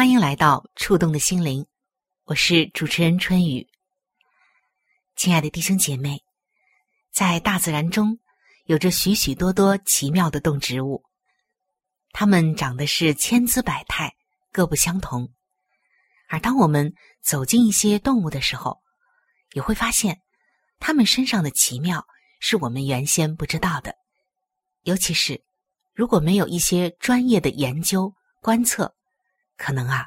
欢迎来到触动的心灵，我是主持人春雨。亲爱的弟兄姐妹，在大自然中。有着许许多多奇妙的动植物，它们长得是千姿百态，各不相同。而当我们走进一些动物的时候，也会发现它们身上的奇妙是我们原先不知道的。尤其是如果没有一些专业的研究观测，可能啊，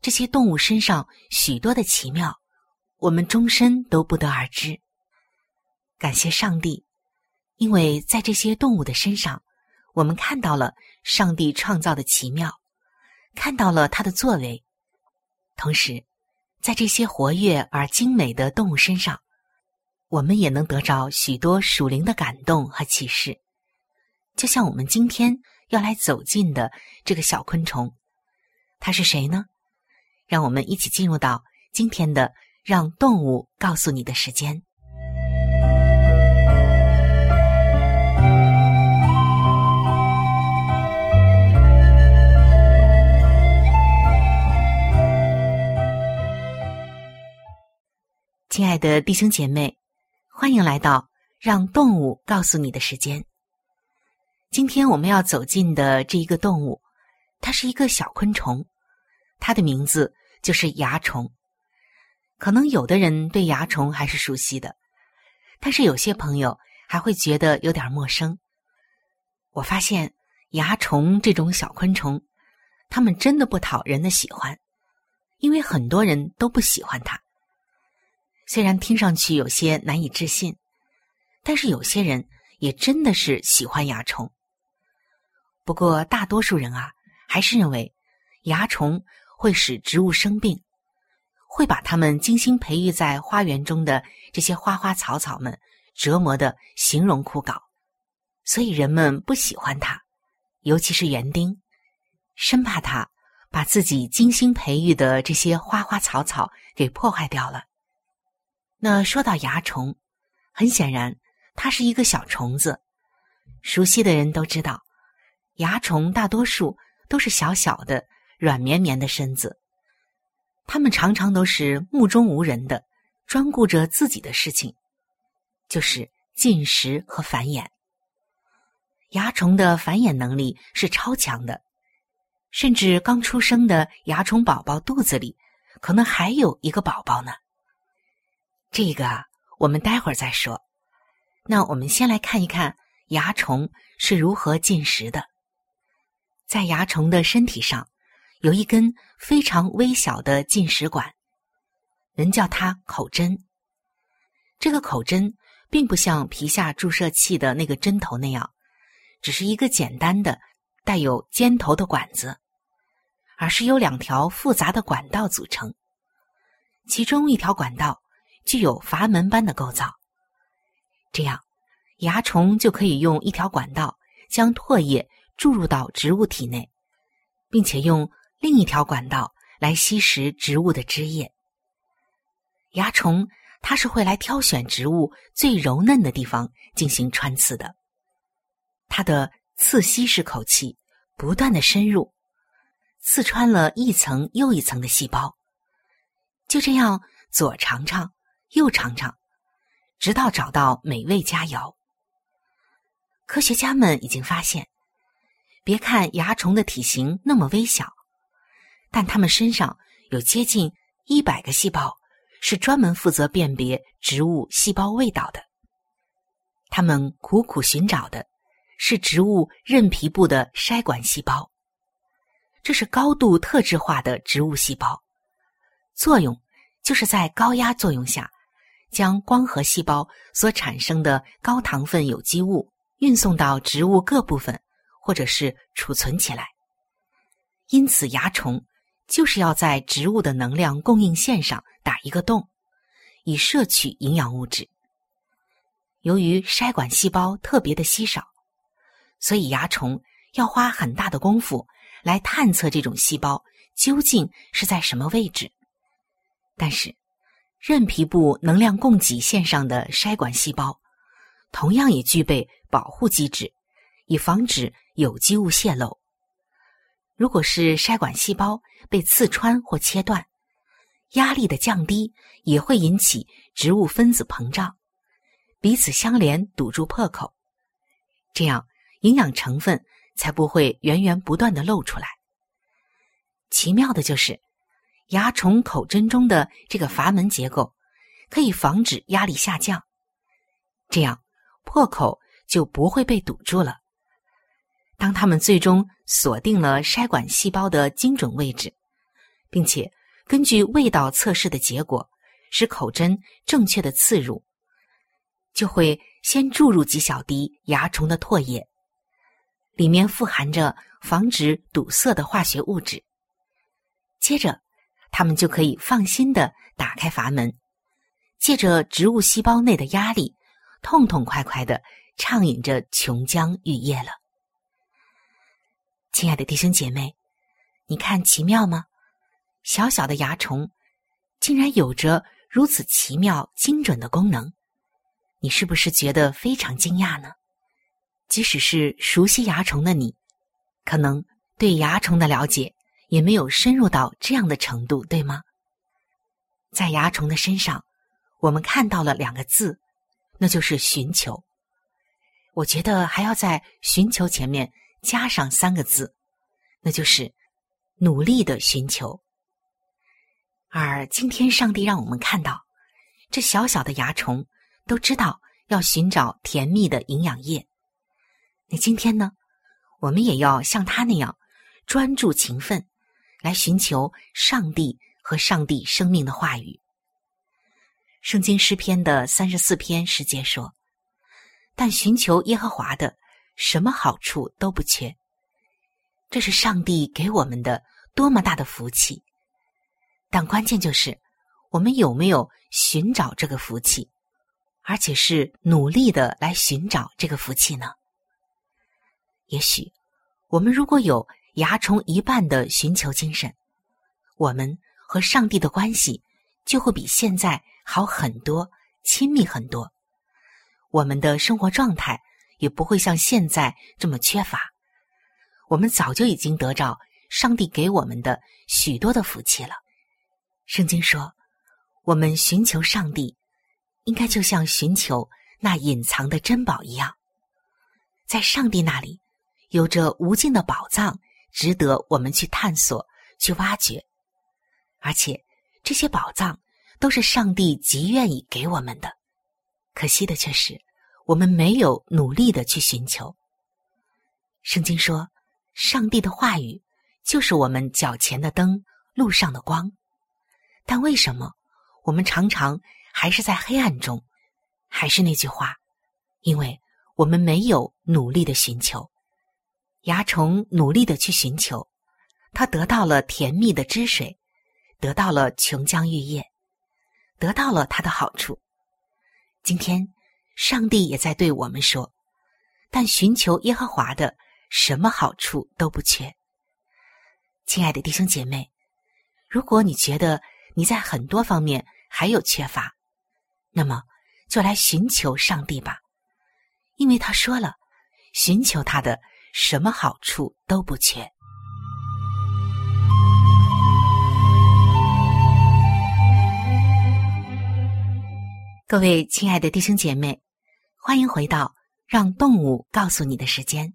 这些动物身上许多的奇妙，我们终身都不得而知。感谢上帝。因为在这些动物的身上，我们看到了上帝创造的奇妙，看到了他的作为。同时，在这些活跃而精美的动物身上，我们也能得着许多属灵的感动和启示。就像我们今天要来走进的这个小昆虫，他是谁呢？让我们一起进入到今天的“让动物告诉你的时间”。亲爱的弟兄姐妹，欢迎来到让动物告诉你的时间。今天我们要走进的这一个动物，它是一个小昆虫，它的名字就是蚜虫。可能有的人对蚜虫还是熟悉的，但是有些朋友还会觉得有点陌生。我发现蚜虫这种小昆虫，它们真的不讨人的喜欢，因为很多人都不喜欢它。虽然听上去有些难以置信，但是有些人也真的是喜欢蚜虫。不过大多数人啊，还是认为蚜虫会使植物生病，会把它们精心培育在花园中的这些花花草草们折磨的形容枯槁，所以人们不喜欢它，尤其是园丁，生怕它把自己精心培育的这些花花草草给破坏掉了。那说到蚜虫，很显然，它是一个小虫子。熟悉的人都知道，蚜虫大多数都是小小的、软绵绵的身子。它们常常都是目中无人的，专顾着自己的事情，就是进食和繁衍。蚜虫的繁衍能力是超强的，甚至刚出生的蚜虫宝宝肚子里，可能还有一个宝宝呢。这个我们待会儿再说。那我们先来看一看蚜虫是如何进食的。在蚜虫的身体上有一根非常微小的进食管，人叫它口针。这个口针并不像皮下注射器的那个针头那样，只是一个简单的带有尖头的管子，而是由两条复杂的管道组成，其中一条管道。具有阀门般的构造，这样蚜虫就可以用一条管道将唾液注入到植物体内，并且用另一条管道来吸食植物的汁液。蚜虫它是会来挑选植物最柔嫩的地方进行穿刺的，它的刺吸式口气不断的深入，刺穿了一层又一层的细胞，就这样左尝尝，右尝尝，直到找到美味佳肴。科学家们已经发现，别看蚜虫的体型那么微小，但它们身上有接近一百个细胞。是专门负责辨别植物细胞味道的。他们苦苦寻找的是植物韧皮部的筛管细胞。这是高度特质化的植物细胞，作用就是在高压作用下，将光合细胞所产生的高糖分有机物运送到植物各部分，或者是储存起来。因此，蚜虫。就是要在植物的能量供应线上打一个洞，以摄取营养物质。由于筛管细胞特别的稀少，所以蚜虫要花很大的功夫来探测这种细胞究竟是在什么位置。但是，韧皮部能量供给线上的筛管细胞，同样也具备保护机制，以防止有机物泄漏。如果是筛管细胞被刺穿或切断，压力的降低也会引起植物分子膨胀，彼此相连堵住破口，这样营养成分才不会源源不断的漏出来。奇妙的就是，蚜虫口针中的这个阀门结构可以防止压力下降，这样破口就不会被堵住了。当他们最终锁定了筛管细胞的精准位置，并且根据味道测试的结果使口针正确的刺入，就会先注入几小滴蚜虫的唾液，里面富含着防止堵塞的化学物质。接着，他们就可以放心的打开阀门，借着植物细胞内的压力，痛痛快快的畅饮着琼浆玉液了。亲爱的弟兄姐妹，你看奇妙吗？小小的蚜虫竟然有着如此奇妙、精准的功能，你是不是觉得非常惊讶呢？即使是熟悉蚜虫的你，可能对蚜虫的了解也没有深入到这样的程度，对吗？在蚜虫的身上，我们看到了两个字，那就是“寻求”。我觉得还要在“寻求”前面。加上三个字，那就是努力的寻求。而今天，上帝让我们看到，这小小的蚜虫都知道要寻找甜蜜的营养液。那今天呢，我们也要像他那样专注勤奋，来寻求上帝和上帝生命的话语。圣经诗篇的三十四篇十节说：“但寻求耶和华的。”什么好处都不缺，这是上帝给我们的多么大的福气！但关键就是，我们有没有寻找这个福气，而且是努力的来寻找这个福气呢？也许，我们如果有蚜虫一半的寻求精神，我们和上帝的关系就会比现在好很多，亲密很多。我们的生活状态。也不会像现在这么缺乏。我们早就已经得着上帝给我们的许多的福气了。圣经说，我们寻求上帝，应该就像寻求那隐藏的珍宝一样，在上帝那里有着无尽的宝藏，值得我们去探索、去挖掘。而且这些宝藏都是上帝极愿意给我们的。可惜的却是。我们没有努力的去寻求。圣经说，上帝的话语就是我们脚前的灯，路上的光。但为什么我们常常还是在黑暗中？还是那句话，因为我们没有努力的寻求。蚜虫努力的去寻求，它得到了甜蜜的汁水，得到了琼浆玉液，得到了它的好处。今天。上帝也在对我们说：“但寻求耶和华的，什么好处都不缺。”亲爱的弟兄姐妹，如果你觉得你在很多方面还有缺乏，那么就来寻求上帝吧，因为他说了，寻求他的什么好处都不缺。各位亲爱的弟兄姐妹，欢迎回到让动物告诉你的时间。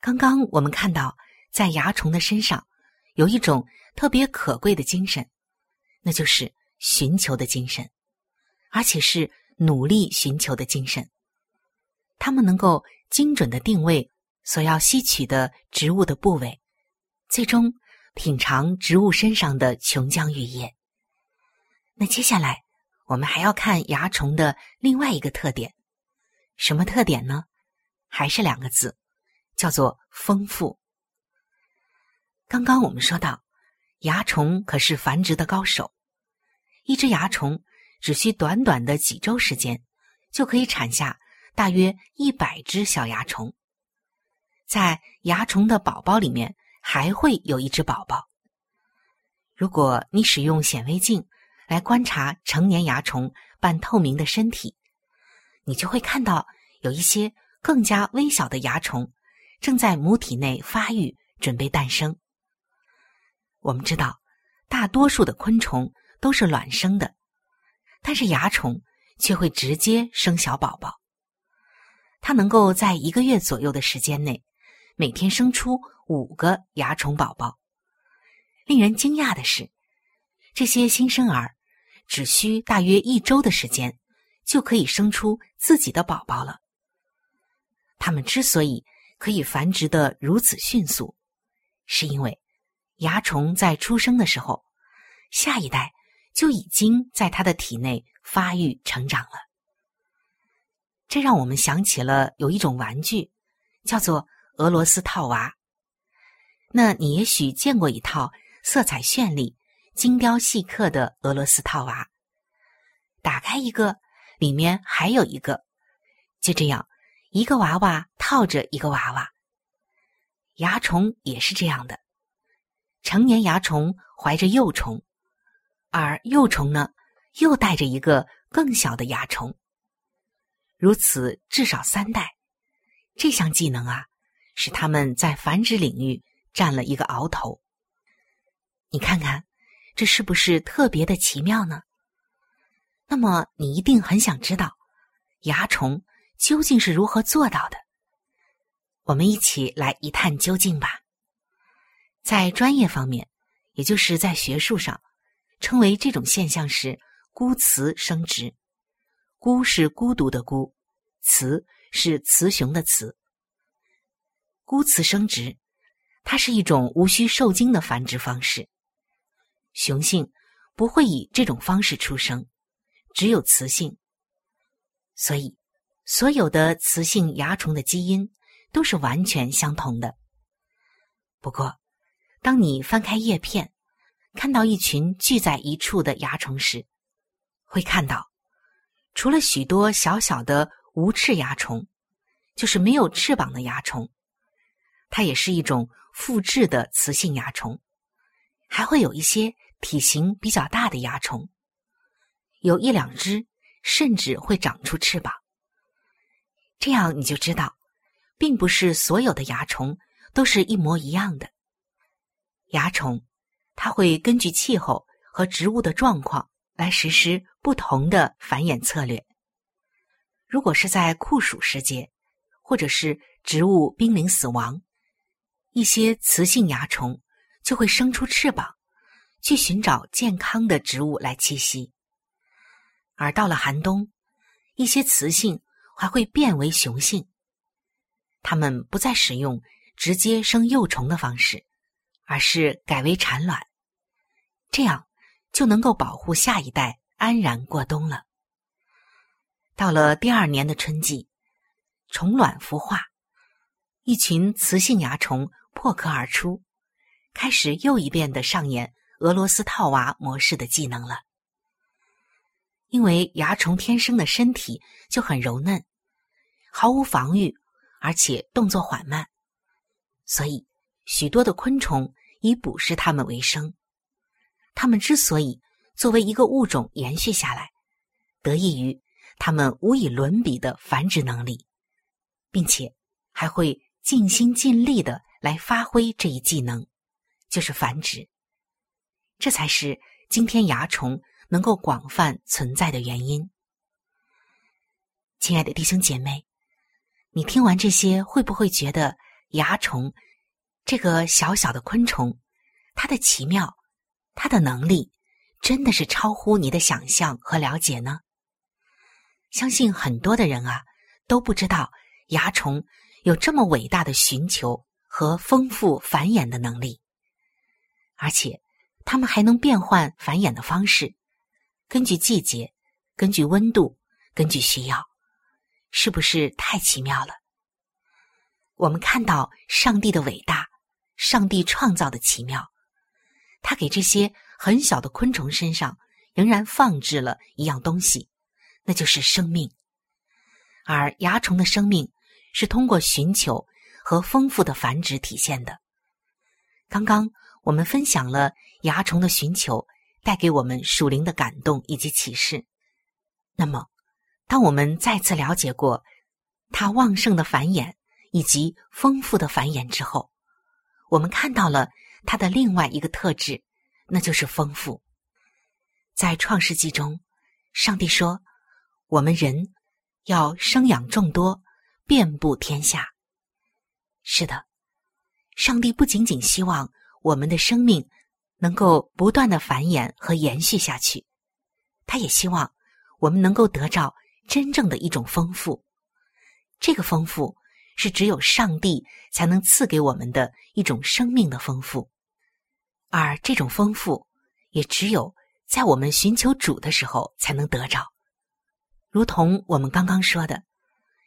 刚刚我们看到，在蚜虫的身上有一种特别可贵的精神，那就是寻求的精神，而且是努力寻求的精神。它们能够精准的定位所要吸取的植物的部位，最终品尝植物身上的琼浆玉液。那接下来。我们还要看蚜虫的另外一个特点，什么特点呢？还是两个字，叫做丰富。刚刚我们说到，蚜虫可是繁殖的高手，一只蚜虫只需短短的几周时间，就可以产下大约一百只小蚜虫。在蚜虫的宝宝里面，还会有一只宝宝。如果你使用显微镜。来观察成年蚜虫半透明的身体，你就会看到有一些更加微小的蚜虫正在母体内发育，准备诞生。我们知道，大多数的昆虫都是卵生的，但是蚜虫却会直接生小宝宝。它能够在一个月左右的时间内，每天生出五个蚜虫宝宝。令人惊讶的是，这些新生儿。只需大约一周的时间，就可以生出自己的宝宝了。它们之所以可以繁殖的如此迅速，是因为蚜虫在出生的时候，下一代就已经在它的体内发育成长了。这让我们想起了有一种玩具，叫做俄罗斯套娃。那你也许见过一套色彩绚丽。精雕细刻的俄罗斯套娃，打开一个，里面还有一个，就这样，一个娃娃套着一个娃娃。蚜虫也是这样的，成年蚜虫怀着幼虫，而幼虫呢，又带着一个更小的蚜虫。如此至少三代，这项技能啊，使他们在繁殖领域占了一个鳌头。你看看。这是不是特别的奇妙呢？那么你一定很想知道，蚜虫究竟是如何做到的？我们一起来一探究竟吧。在专业方面，也就是在学术上，称为这种现象是孤雌生殖。孤是孤独的孤，雌是雌雄的雌。孤雌生殖，它是一种无需受精的繁殖方式。雄性不会以这种方式出生，只有雌性。所以，所有的雌性蚜虫的基因都是完全相同的。不过，当你翻开叶片，看到一群聚在一处的蚜虫时，会看到，除了许多小小的无翅蚜虫，就是没有翅膀的蚜虫，它也是一种复制的雌性蚜虫，还会有一些。体型比较大的蚜虫，有一两只甚至会长出翅膀。这样你就知道，并不是所有的蚜虫都是一模一样的。蚜虫它会根据气候和植物的状况来实施不同的繁衍策略。如果是在酷暑时节，或者是植物濒临死亡，一些雌性蚜虫就会生出翅膀。去寻找健康的植物来栖息，而到了寒冬，一些雌性还会变为雄性。它们不再使用直接生幼虫的方式，而是改为产卵，这样就能够保护下一代安然过冬了。到了第二年的春季，虫卵孵化，一群雌性蚜虫破壳而出，开始又一遍的上演。俄罗斯套娃模式的技能了，因为蚜虫天生的身体就很柔嫩，毫无防御，而且动作缓慢，所以许多的昆虫以捕食它们为生。它们之所以作为一个物种延续下来，得益于它们无以伦比的繁殖能力，并且还会尽心尽力的来发挥这一技能，就是繁殖。这才是今天蚜虫能够广泛存在的原因。亲爱的弟兄姐妹，你听完这些，会不会觉得蚜虫这个小小的昆虫，它的奇妙，它的能力，真的是超乎你的想象和了解呢？相信很多的人啊，都不知道蚜虫有这么伟大的寻求和丰富繁衍的能力，而且。它们还能变换繁衍的方式，根据季节，根据温度，根据需要，是不是太奇妙了？我们看到上帝的伟大，上帝创造的奇妙，他给这些很小的昆虫身上仍然放置了一样东西，那就是生命。而蚜虫的生命是通过寻求和丰富的繁殖体现的。刚刚。我们分享了蚜虫的寻求带给我们属灵的感动以及启示。那么，当我们再次了解过它旺盛的繁衍以及丰富的繁衍之后，我们看到了它的另外一个特质，那就是丰富。在创世纪中，上帝说：“我们人要生养众多，遍布天下。”是的，上帝不仅仅希望。我们的生命能够不断的繁衍和延续下去，他也希望我们能够得到真正的一种丰富。这个丰富是只有上帝才能赐给我们的一种生命的丰富，而这种丰富也只有在我们寻求主的时候才能得着。如同我们刚刚说的，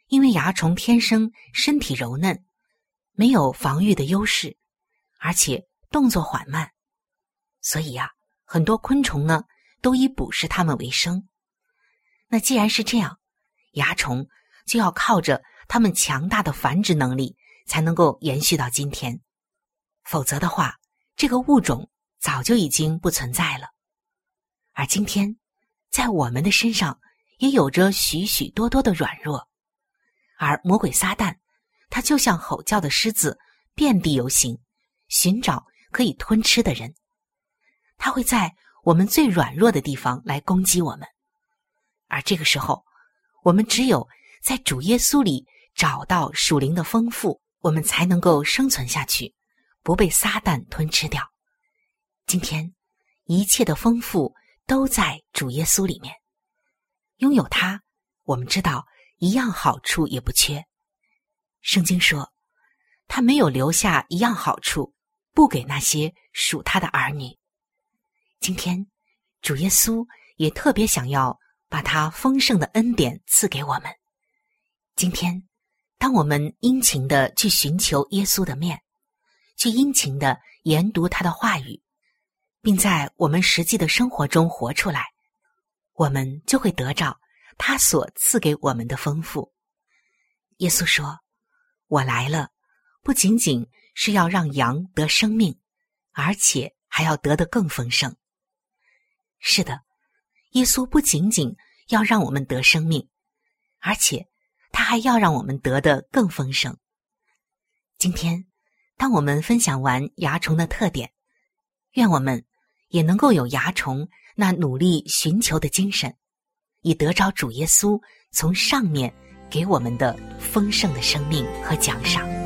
因为蚜虫天生身体柔嫩，没有防御的优势，而且。动作缓慢，所以呀，很多昆虫呢都以捕食它们为生。那既然是这样，蚜虫就要靠着它们强大的繁殖能力才能够延续到今天，否则的话，这个物种早就已经不存在了。而今天，在我们的身上也有着许许多多的软弱，而魔鬼撒旦，他就像吼叫的狮子，遍地游行，寻找。可以吞吃的人，他会在我们最软弱的地方来攻击我们，而这个时候，我们只有在主耶稣里找到属灵的丰富，我们才能够生存下去，不被撒旦吞吃掉。今天，一切的丰富都在主耶稣里面，拥有它，我们知道一样好处也不缺。圣经说，他没有留下一样好处。不给那些属他的儿女。今天，主耶稣也特别想要把他丰盛的恩典赐给我们。今天，当我们殷勤的去寻求耶稣的面，去殷勤的研读他的话语，并在我们实际的生活中活出来，我们就会得着他所赐给我们的丰富。耶稣说：“我来了，不仅仅。”是要让羊得生命，而且还要得的更丰盛。是的，耶稣不仅仅要让我们得生命，而且他还要让我们得的更丰盛。今天，当我们分享完蚜虫的特点，愿我们也能够有蚜虫那努力寻求的精神，以得着主耶稣从上面给我们的丰盛的生命和奖赏。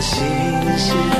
星星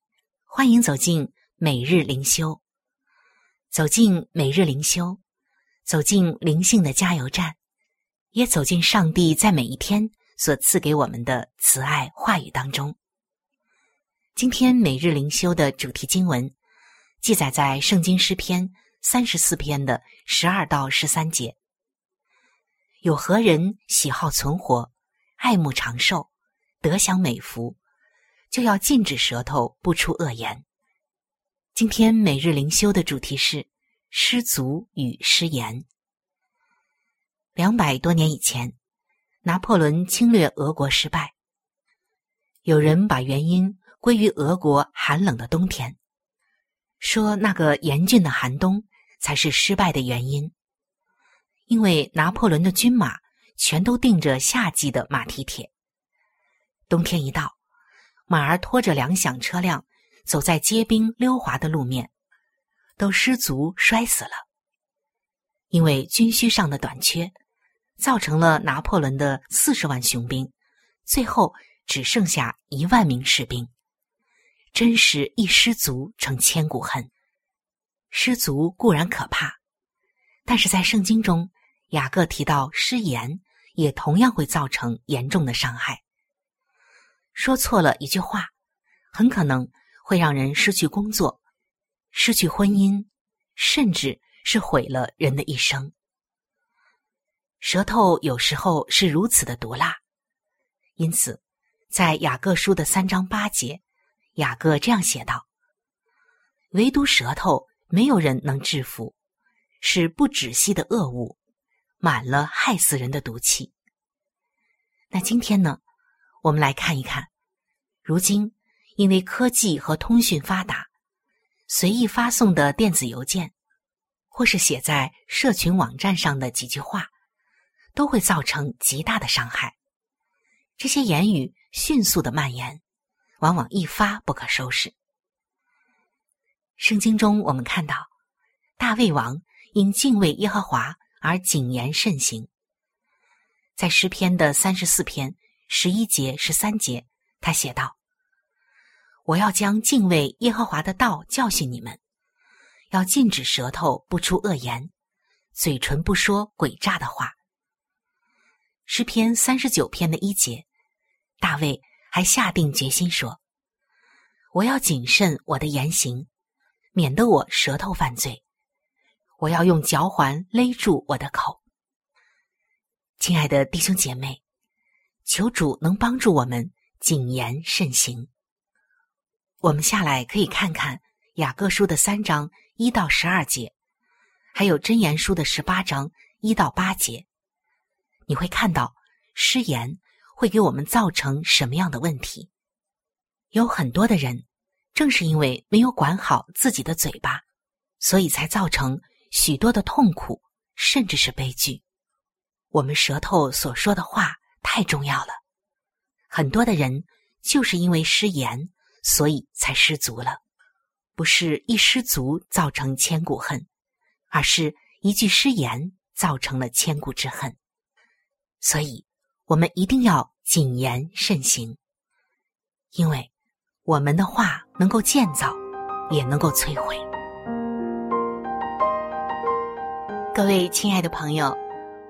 欢迎走进每日灵修，走进每日灵修，走进灵性的加油站，也走进上帝在每一天所赐给我们的慈爱话语当中。今天每日灵修的主题经文记载在圣经诗篇三十四篇的十二到十三节。有何人喜好存活，爱慕长寿，得享美福？就要禁止舌头不出恶言。今天每日灵修的主题是失足与失言。两百多年以前，拿破仑侵略俄国失败，有人把原因归于俄国寒冷的冬天，说那个严峻的寒冬才是失败的原因，因为拿破仑的军马全都钉着夏季的马蹄铁，冬天一到。马儿拖着两响车辆，走在结冰溜滑的路面，都失足摔死了。因为军需上的短缺，造成了拿破仑的四十万雄兵，最后只剩下一万名士兵。真是一失足成千古恨。失足固然可怕，但是在圣经中，雅各提到失言，也同样会造成严重的伤害。说错了一句话，很可能会让人失去工作、失去婚姻，甚至是毁了人的一生。舌头有时候是如此的毒辣，因此，在雅各书的三章八节，雅各这样写道：“唯独舌头，没有人能制服，是不止息的恶物，满了害死人的毒气。”那今天呢？我们来看一看，如今因为科技和通讯发达，随意发送的电子邮件，或是写在社群网站上的几句话，都会造成极大的伤害。这些言语迅速的蔓延，往往一发不可收拾。圣经中我们看到，大卫王因敬畏耶和华而谨言慎行，在诗篇的三十四篇。十一节、十三节，他写道：“我要将敬畏耶和华的道教训你们，要禁止舌头不出恶言，嘴唇不说诡诈的话。”诗篇三十九篇的一节，大卫还下定决心说：“我要谨慎我的言行，免得我舌头犯罪。我要用脚环勒住我的口。”亲爱的弟兄姐妹。求主能帮助我们谨言慎行。我们下来可以看看雅各书的三章一到十二节，还有箴言书的十八章一到八节。你会看到失言会给我们造成什么样的问题。有很多的人，正是因为没有管好自己的嘴巴，所以才造成许多的痛苦，甚至是悲剧。我们舌头所说的话太重要了，很多的人就是因为失言，所以才失足了。不是一失足造成千古恨，而是一句失言造成了千古之恨。所以，我们一定要谨言慎行，因为我们的话能够建造，也能够摧毁。各位亲爱的朋友，